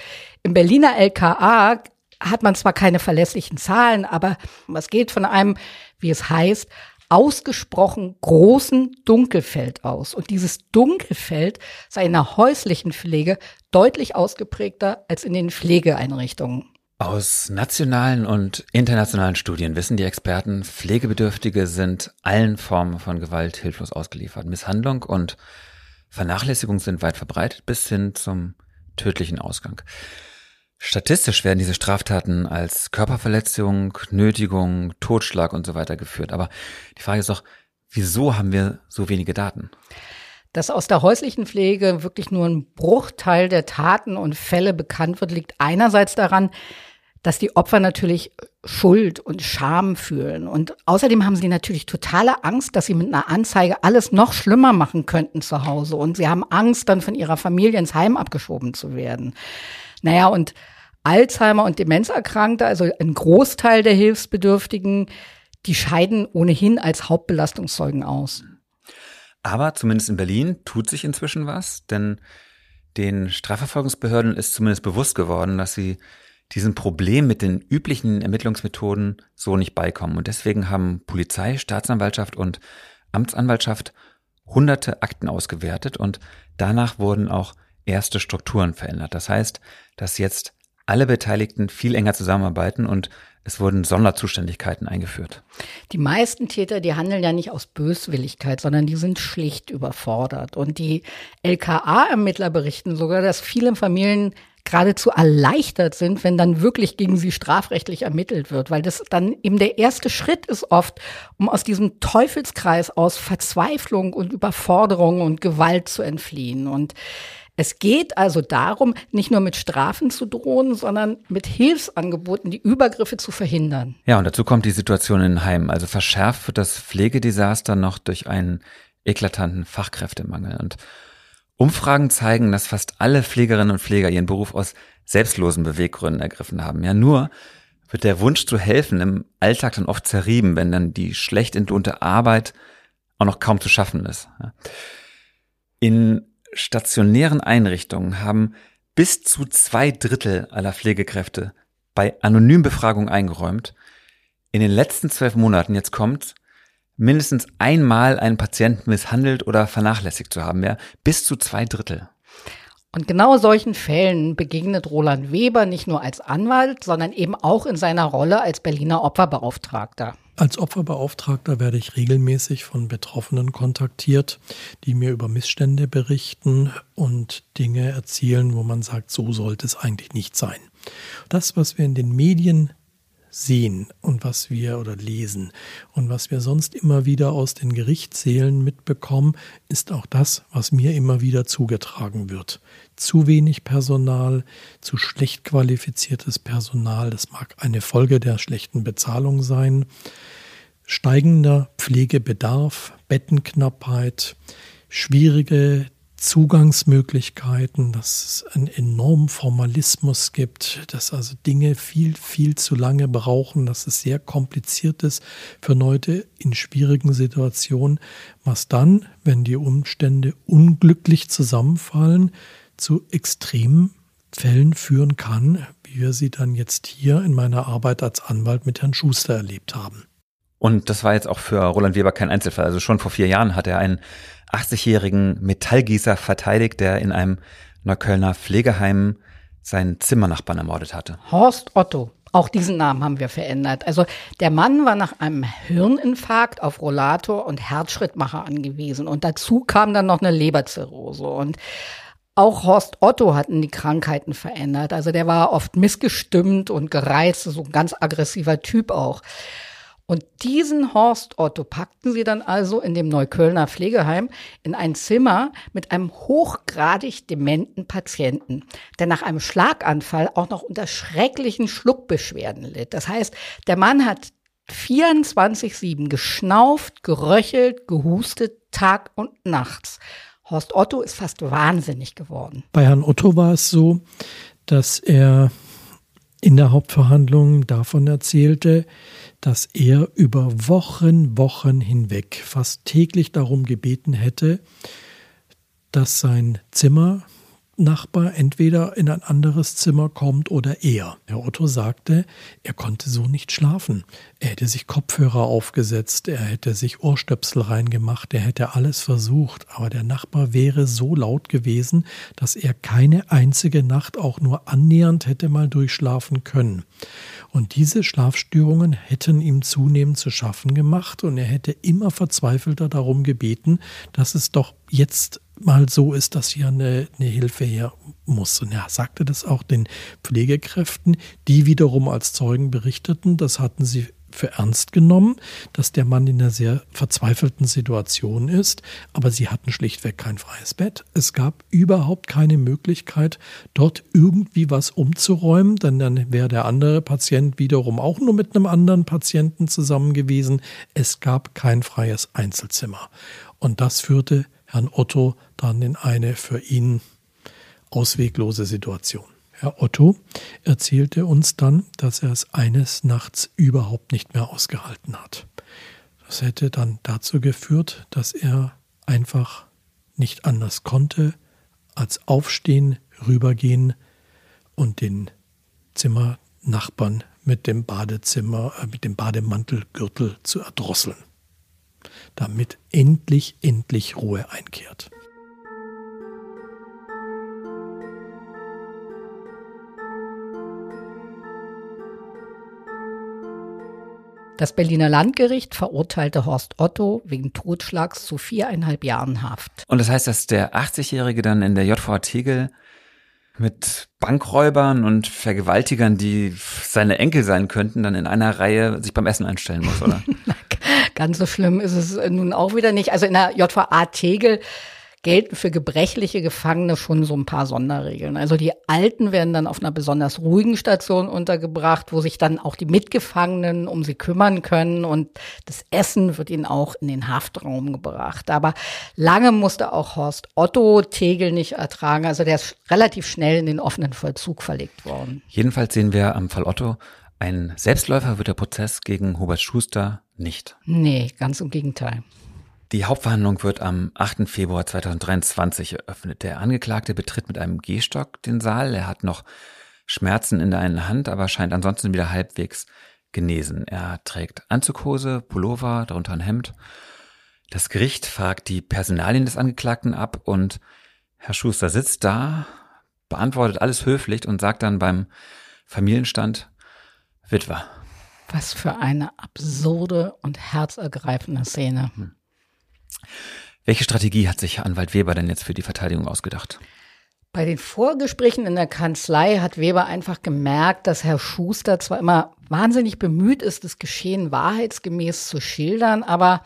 im Berliner LKA hat man zwar keine verlässlichen Zahlen, aber es geht von einem, wie es heißt, ausgesprochen großen Dunkelfeld aus. Und dieses Dunkelfeld sei in der häuslichen Pflege deutlich ausgeprägter als in den Pflegeeinrichtungen. Aus nationalen und internationalen Studien wissen die Experten, Pflegebedürftige sind allen Formen von Gewalt hilflos ausgeliefert. Misshandlung und Vernachlässigung sind weit verbreitet bis hin zum tödlichen Ausgang. Statistisch werden diese Straftaten als Körperverletzung, Nötigung, Totschlag und so weiter geführt. Aber die Frage ist doch, wieso haben wir so wenige Daten? Dass aus der häuslichen Pflege wirklich nur ein Bruchteil der Taten und Fälle bekannt wird, liegt einerseits daran, dass die Opfer natürlich Schuld und Scham fühlen. Und außerdem haben sie natürlich totale Angst, dass sie mit einer Anzeige alles noch schlimmer machen könnten zu Hause. Und sie haben Angst, dann von ihrer Familie ins Heim abgeschoben zu werden. Naja, und Alzheimer und Demenzerkrankte, also ein Großteil der Hilfsbedürftigen, die scheiden ohnehin als Hauptbelastungszeugen aus. Aber zumindest in Berlin tut sich inzwischen was, denn den Strafverfolgungsbehörden ist zumindest bewusst geworden, dass sie diesem Problem mit den üblichen Ermittlungsmethoden so nicht beikommen. Und deswegen haben Polizei, Staatsanwaltschaft und Amtsanwaltschaft hunderte Akten ausgewertet und danach wurden auch erste Strukturen verändert. Das heißt, dass jetzt alle Beteiligten viel enger zusammenarbeiten und es wurden Sonderzuständigkeiten eingeführt. Die meisten Täter, die handeln ja nicht aus Böswilligkeit, sondern die sind schlicht überfordert. Und die LKA-Ermittler berichten sogar, dass viele Familien geradezu erleichtert sind, wenn dann wirklich gegen sie strafrechtlich ermittelt wird, weil das dann eben der erste Schritt ist oft, um aus diesem Teufelskreis aus Verzweiflung und Überforderung und Gewalt zu entfliehen. Und es geht also darum, nicht nur mit Strafen zu drohen, sondern mit Hilfsangeboten die Übergriffe zu verhindern. Ja, und dazu kommt die Situation in Heimen. Also verschärft wird das Pflegedesaster noch durch einen eklatanten Fachkräftemangel. Und Umfragen zeigen, dass fast alle Pflegerinnen und Pfleger ihren Beruf aus selbstlosen Beweggründen ergriffen haben. Ja, nur wird der Wunsch zu helfen im Alltag dann oft zerrieben, wenn dann die schlecht entlohnte Arbeit auch noch kaum zu schaffen ist. In stationären Einrichtungen haben bis zu zwei Drittel aller Pflegekräfte bei Anonymbefragung eingeräumt. In den letzten zwölf Monaten, jetzt kommt, mindestens einmal einen Patienten misshandelt oder vernachlässigt zu haben, ja, bis zu zwei Drittel. Und genau solchen Fällen begegnet Roland Weber nicht nur als Anwalt, sondern eben auch in seiner Rolle als Berliner Opferbeauftragter. Als Opferbeauftragter werde ich regelmäßig von Betroffenen kontaktiert, die mir über Missstände berichten und Dinge erzählen, wo man sagt, so sollte es eigentlich nicht sein. Das, was wir in den Medien sehen und was wir oder lesen und was wir sonst immer wieder aus den Gerichtssälen mitbekommen, ist auch das, was mir immer wieder zugetragen wird. Zu wenig Personal, zu schlecht qualifiziertes Personal, das mag eine Folge der schlechten Bezahlung sein. Steigender Pflegebedarf, Bettenknappheit, schwierige Zugangsmöglichkeiten, dass es einen enormen Formalismus gibt, dass also Dinge viel, viel zu lange brauchen, dass es sehr kompliziert ist für Leute in schwierigen Situationen, was dann, wenn die Umstände unglücklich zusammenfallen, zu extremen Fällen führen kann, wie wir sie dann jetzt hier in meiner Arbeit als Anwalt mit Herrn Schuster erlebt haben. Und das war jetzt auch für Roland Weber kein Einzelfall. Also schon vor vier Jahren hat er einen 80-jährigen Metallgießer verteidigt, der in einem Neuköllner Pflegeheim seinen Zimmernachbarn ermordet hatte. Horst Otto. Auch diesen Namen haben wir verändert. Also der Mann war nach einem Hirninfarkt auf Rollator und Herzschrittmacher angewiesen. Und dazu kam dann noch eine Leberzirrhose. Und auch Horst Otto hatten die Krankheiten verändert. Also der war oft missgestimmt und gereizt, so ein ganz aggressiver Typ auch. Und diesen Horst Otto packten sie dann also in dem Neuköllner Pflegeheim in ein Zimmer mit einem hochgradig dementen Patienten, der nach einem Schlaganfall auch noch unter schrecklichen Schluckbeschwerden litt. Das heißt, der Mann hat 24-7 geschnauft, geröchelt, gehustet, Tag und nachts. Horst Otto ist fast wahnsinnig geworden. Bei Herrn Otto war es so, dass er in der Hauptverhandlung davon erzählte, dass er über Wochen, Wochen hinweg fast täglich darum gebeten hätte, dass sein Zimmer Nachbar entweder in ein anderes Zimmer kommt oder er. Herr Otto sagte, er konnte so nicht schlafen. Er hätte sich Kopfhörer aufgesetzt, er hätte sich Ohrstöpsel reingemacht, er hätte alles versucht, aber der Nachbar wäre so laut gewesen, dass er keine einzige Nacht auch nur annähernd hätte mal durchschlafen können. Und diese Schlafstörungen hätten ihm zunehmend zu schaffen gemacht und er hätte immer verzweifelter darum gebeten, dass es doch jetzt mal so ist, dass hier eine, eine Hilfe her muss. Und er sagte das auch den Pflegekräften, die wiederum als Zeugen berichteten, das hatten sie für ernst genommen, dass der Mann in einer sehr verzweifelten Situation ist, aber sie hatten schlichtweg kein freies Bett. Es gab überhaupt keine Möglichkeit, dort irgendwie was umzuräumen, denn dann wäre der andere Patient wiederum auch nur mit einem anderen Patienten zusammen gewesen. Es gab kein freies Einzelzimmer. Und das führte Herrn Otto dann in eine für ihn ausweglose Situation. Herr Otto erzählte uns dann, dass er es eines Nachts überhaupt nicht mehr ausgehalten hat. Das hätte dann dazu geführt, dass er einfach nicht anders konnte, als aufstehen, rübergehen und den Zimmernachbarn mit dem Badezimmer, äh, mit dem Bademantelgürtel zu erdrosseln, damit endlich, endlich Ruhe einkehrt. Das Berliner Landgericht verurteilte Horst Otto wegen Totschlags zu viereinhalb Jahren Haft. Und das heißt, dass der 80-Jährige dann in der JVA Tegel mit Bankräubern und Vergewaltigern, die seine Enkel sein könnten, dann in einer Reihe sich beim Essen einstellen muss, oder? [LAUGHS] Ganz so schlimm ist es nun auch wieder nicht. Also in der JVA Tegel gelten für gebrechliche Gefangene schon so ein paar Sonderregeln. Also die Alten werden dann auf einer besonders ruhigen Station untergebracht, wo sich dann auch die Mitgefangenen um sie kümmern können und das Essen wird ihnen auch in den Haftraum gebracht. Aber lange musste auch Horst Otto Tegel nicht ertragen. Also der ist relativ schnell in den offenen Vollzug verlegt worden. Jedenfalls sehen wir am Fall Otto, ein Selbstläufer wird der Prozess gegen Hubert Schuster nicht. Nee, ganz im Gegenteil. Die Hauptverhandlung wird am 8. Februar 2023 eröffnet. Der Angeklagte betritt mit einem Gehstock den Saal. Er hat noch Schmerzen in der einen Hand, aber scheint ansonsten wieder halbwegs genesen. Er trägt Anzughose, Pullover, darunter ein Hemd. Das Gericht fragt die Personalien des Angeklagten ab und Herr Schuster sitzt da, beantwortet alles höflich und sagt dann beim Familienstand Witwer. Was für eine absurde und herzergreifende Szene. Hm. Welche Strategie hat sich Anwalt Weber denn jetzt für die Verteidigung ausgedacht? Bei den Vorgesprächen in der Kanzlei hat Weber einfach gemerkt, dass Herr Schuster zwar immer wahnsinnig bemüht ist, das Geschehen wahrheitsgemäß zu schildern, aber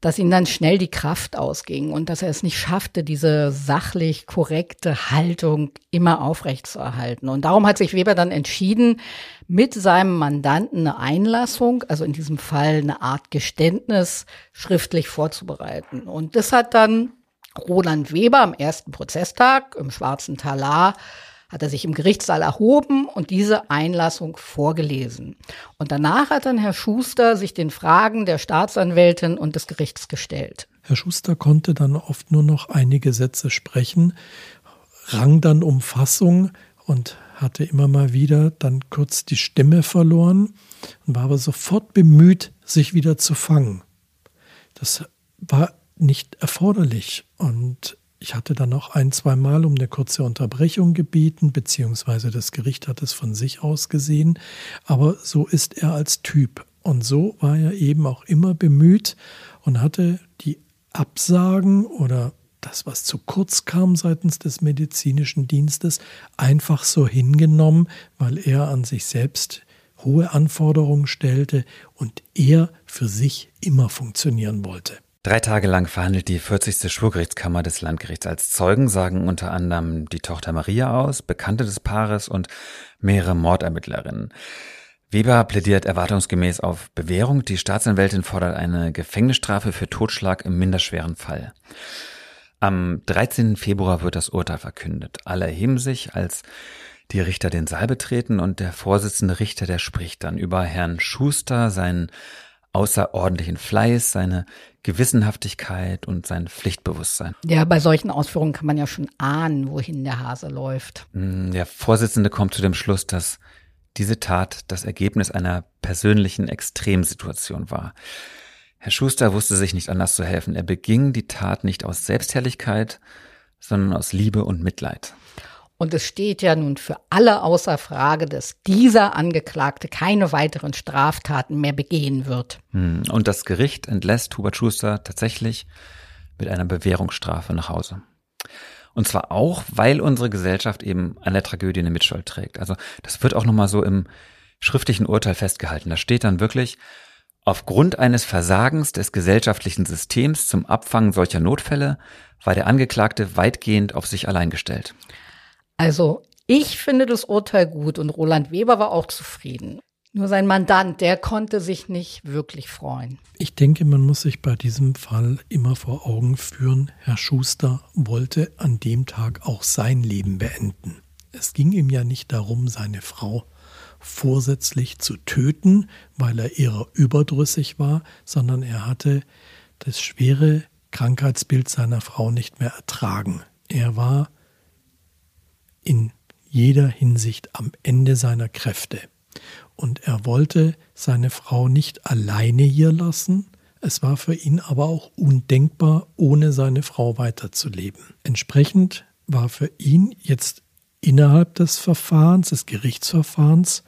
dass ihm dann schnell die Kraft ausging und dass er es nicht schaffte, diese sachlich korrekte Haltung immer aufrechtzuerhalten. Und darum hat sich Weber dann entschieden, mit seinem Mandanten eine Einlassung, also in diesem Fall eine Art Geständnis, schriftlich vorzubereiten. Und das hat dann Roland Weber am ersten Prozesstag im Schwarzen Talar hat er sich im Gerichtssaal erhoben und diese Einlassung vorgelesen. Und danach hat dann Herr Schuster sich den Fragen der Staatsanwältin und des Gerichts gestellt. Herr Schuster konnte dann oft nur noch einige Sätze sprechen, rang dann um Fassung und hatte immer mal wieder dann kurz die Stimme verloren und war aber sofort bemüht, sich wieder zu fangen. Das war nicht erforderlich und ich hatte dann noch ein, zwei Mal um eine kurze Unterbrechung gebeten, beziehungsweise das Gericht hat es von sich aus gesehen. Aber so ist er als Typ. Und so war er eben auch immer bemüht und hatte die Absagen oder das, was zu kurz kam seitens des medizinischen Dienstes, einfach so hingenommen, weil er an sich selbst hohe Anforderungen stellte und er für sich immer funktionieren wollte. Drei Tage lang verhandelt die 40. Schwurgerichtskammer des Landgerichts. Als Zeugen sagen unter anderem die Tochter Maria aus, Bekannte des Paares und mehrere Mordermittlerinnen. Weber plädiert erwartungsgemäß auf Bewährung. Die Staatsanwältin fordert eine Gefängnisstrafe für Totschlag im minderschweren Fall. Am 13. Februar wird das Urteil verkündet. Alle erheben sich, als die Richter den Saal betreten und der Vorsitzende Richter, der spricht dann über Herrn Schuster, seinen außerordentlichen Fleiß, seine Gewissenhaftigkeit und sein Pflichtbewusstsein. Ja, bei solchen Ausführungen kann man ja schon ahnen, wohin der Hase läuft. Hm, der Vorsitzende kommt zu dem Schluss, dass diese Tat das Ergebnis einer persönlichen Extremsituation war. Herr Schuster wusste sich nicht anders zu helfen. Er beging die Tat nicht aus Selbstherrlichkeit, sondern aus Liebe und Mitleid. Und es steht ja nun für alle außer Frage, dass dieser Angeklagte keine weiteren Straftaten mehr begehen wird. Hm, und das Gericht entlässt Hubert Schuster tatsächlich mit einer Bewährungsstrafe nach Hause. Und zwar auch, weil unsere Gesellschaft eben an der Tragödie eine Mitschuld trägt. Also das wird auch nochmal so im schriftlichen Urteil festgehalten. Da steht dann wirklich, aufgrund eines Versagens des gesellschaftlichen Systems zum Abfangen solcher Notfälle war der Angeklagte weitgehend auf sich allein gestellt. Also ich finde das Urteil gut und Roland Weber war auch zufrieden. Nur sein Mandant, der konnte sich nicht wirklich freuen. Ich denke, man muss sich bei diesem Fall immer vor Augen führen, Herr Schuster wollte an dem Tag auch sein Leben beenden. Es ging ihm ja nicht darum, seine Frau vorsätzlich zu töten, weil er ihrer überdrüssig war, sondern er hatte das schwere Krankheitsbild seiner Frau nicht mehr ertragen. Er war jeder Hinsicht am Ende seiner Kräfte. Und er wollte seine Frau nicht alleine hier lassen, es war für ihn aber auch undenkbar, ohne seine Frau weiterzuleben. Entsprechend war für ihn jetzt innerhalb des Verfahrens, des Gerichtsverfahrens,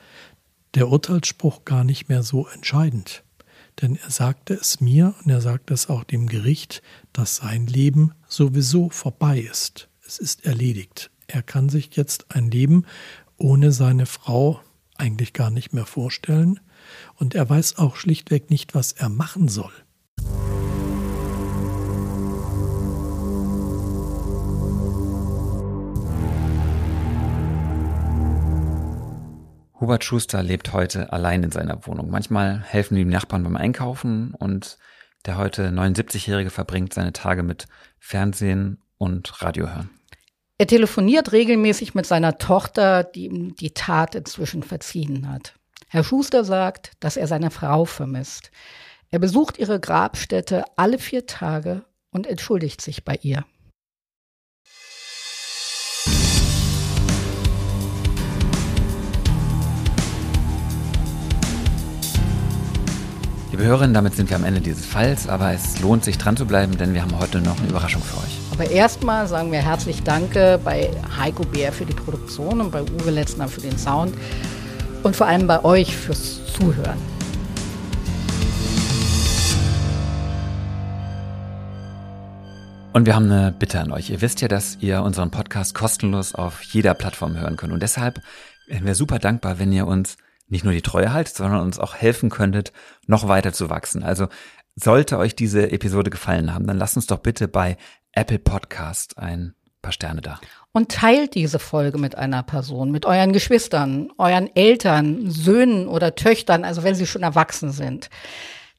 der Urteilsspruch gar nicht mehr so entscheidend. Denn er sagte es mir und er sagte es auch dem Gericht, dass sein Leben sowieso vorbei ist. Es ist erledigt. Er kann sich jetzt ein Leben ohne seine Frau eigentlich gar nicht mehr vorstellen und er weiß auch schlichtweg nicht, was er machen soll. Hubert Schuster lebt heute allein in seiner Wohnung. Manchmal helfen ihm Nachbarn beim Einkaufen und der heute 79-Jährige verbringt seine Tage mit Fernsehen und Radio hören. Er telefoniert regelmäßig mit seiner Tochter, die ihm die Tat inzwischen verziehen hat. Herr Schuster sagt, dass er seine Frau vermisst. Er besucht ihre Grabstätte alle vier Tage und entschuldigt sich bei ihr. Liebe Hörerinnen, damit sind wir am Ende dieses Falls, aber es lohnt sich dran zu bleiben, denn wir haben heute noch eine Überraschung für euch. Aber erstmal sagen wir herzlich Danke bei Heiko Bär für die Produktion und bei Uwe Letzner für den Sound und vor allem bei euch fürs Zuhören. Und wir haben eine Bitte an euch. Ihr wisst ja, dass ihr unseren Podcast kostenlos auf jeder Plattform hören könnt. Und deshalb wären wir super dankbar, wenn ihr uns nicht nur die Treue haltet, sondern uns auch helfen könntet, noch weiter zu wachsen. Also sollte euch diese Episode gefallen haben, dann lasst uns doch bitte bei Apple Podcast ein paar Sterne da. Und teilt diese Folge mit einer Person, mit euren Geschwistern, euren Eltern, Söhnen oder Töchtern, also wenn sie schon erwachsen sind.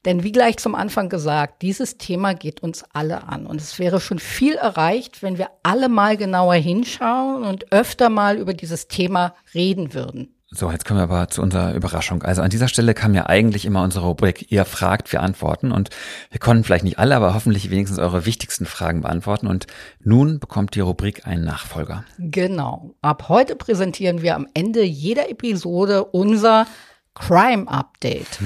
Denn wie gleich zum Anfang gesagt, dieses Thema geht uns alle an. Und es wäre schon viel erreicht, wenn wir alle mal genauer hinschauen und öfter mal über dieses Thema reden würden. So, jetzt kommen wir aber zu unserer Überraschung. Also an dieser Stelle kam ja eigentlich immer unsere Rubrik, ihr fragt, wir antworten. Und wir konnten vielleicht nicht alle, aber hoffentlich wenigstens eure wichtigsten Fragen beantworten. Und nun bekommt die Rubrik einen Nachfolger. Genau. Ab heute präsentieren wir am Ende jeder Episode unser Crime Update.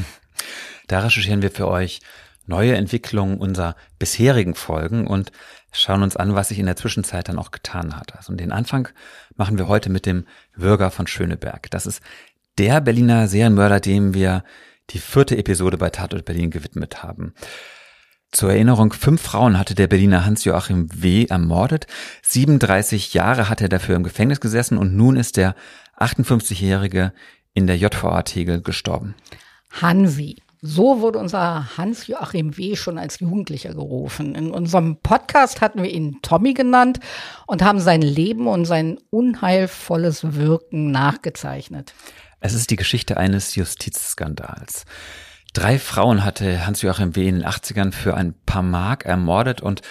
Da recherchieren wir für euch neue Entwicklungen unserer bisherigen Folgen und schauen uns an, was sich in der Zwischenzeit dann auch getan hat. Also den Anfang machen wir heute mit dem Bürger von Schöneberg. Das ist der Berliner Serienmörder, dem wir die vierte Episode bei Tatort Berlin gewidmet haben. Zur Erinnerung, fünf Frauen hatte der Berliner Hans-Joachim W. ermordet. 37 Jahre hat er dafür im Gefängnis gesessen und nun ist der 58-Jährige in der JVA Tegel gestorben. Hansi. So wurde unser Hans-Joachim W. schon als Jugendlicher gerufen. In unserem Podcast hatten wir ihn Tommy genannt und haben sein Leben und sein unheilvolles Wirken nachgezeichnet. Es ist die Geschichte eines Justizskandals. Drei Frauen hatte Hans-Joachim W. in den 80ern für ein paar Mark ermordet und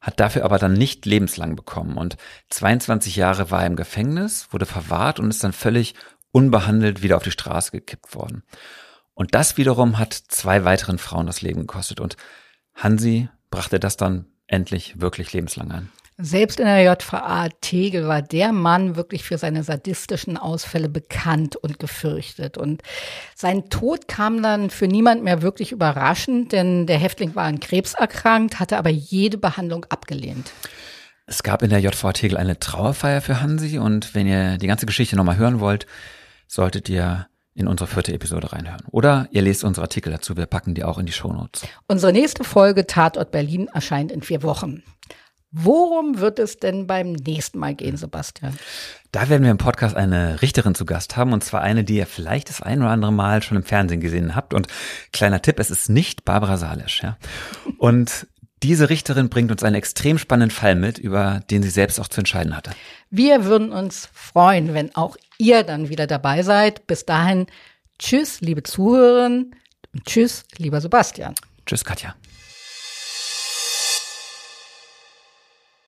hat dafür aber dann nicht lebenslang bekommen. Und 22 Jahre war er im Gefängnis, wurde verwahrt und ist dann völlig unbehandelt wieder auf die Straße gekippt worden. Und das wiederum hat zwei weiteren Frauen das Leben gekostet. Und Hansi brachte das dann endlich wirklich lebenslang an. Selbst in der JVA Tegel war der Mann wirklich für seine sadistischen Ausfälle bekannt und gefürchtet. Und sein Tod kam dann für niemand mehr wirklich überraschend, denn der Häftling war an Krebs erkrankt, hatte aber jede Behandlung abgelehnt. Es gab in der JVA Tegel eine Trauerfeier für Hansi und wenn ihr die ganze Geschichte nochmal hören wollt, solltet ihr in unsere vierte Episode reinhören. Oder ihr lest unsere Artikel dazu, wir packen die auch in die Shownotes. Unsere nächste Folge Tatort Berlin erscheint in vier Wochen. Worum wird es denn beim nächsten Mal gehen, Sebastian? Da werden wir im Podcast eine Richterin zu Gast haben, und zwar eine, die ihr vielleicht das ein oder andere Mal schon im Fernsehen gesehen habt. Und kleiner Tipp, es ist nicht Barbara Salesch. Ja? Und diese Richterin bringt uns einen extrem spannenden Fall mit, über den sie selbst auch zu entscheiden hatte. Wir würden uns freuen, wenn auch ihr dann wieder dabei seid. Bis dahin, tschüss, liebe Zuhörerinnen, und tschüss, lieber Sebastian. Tschüss, Katja.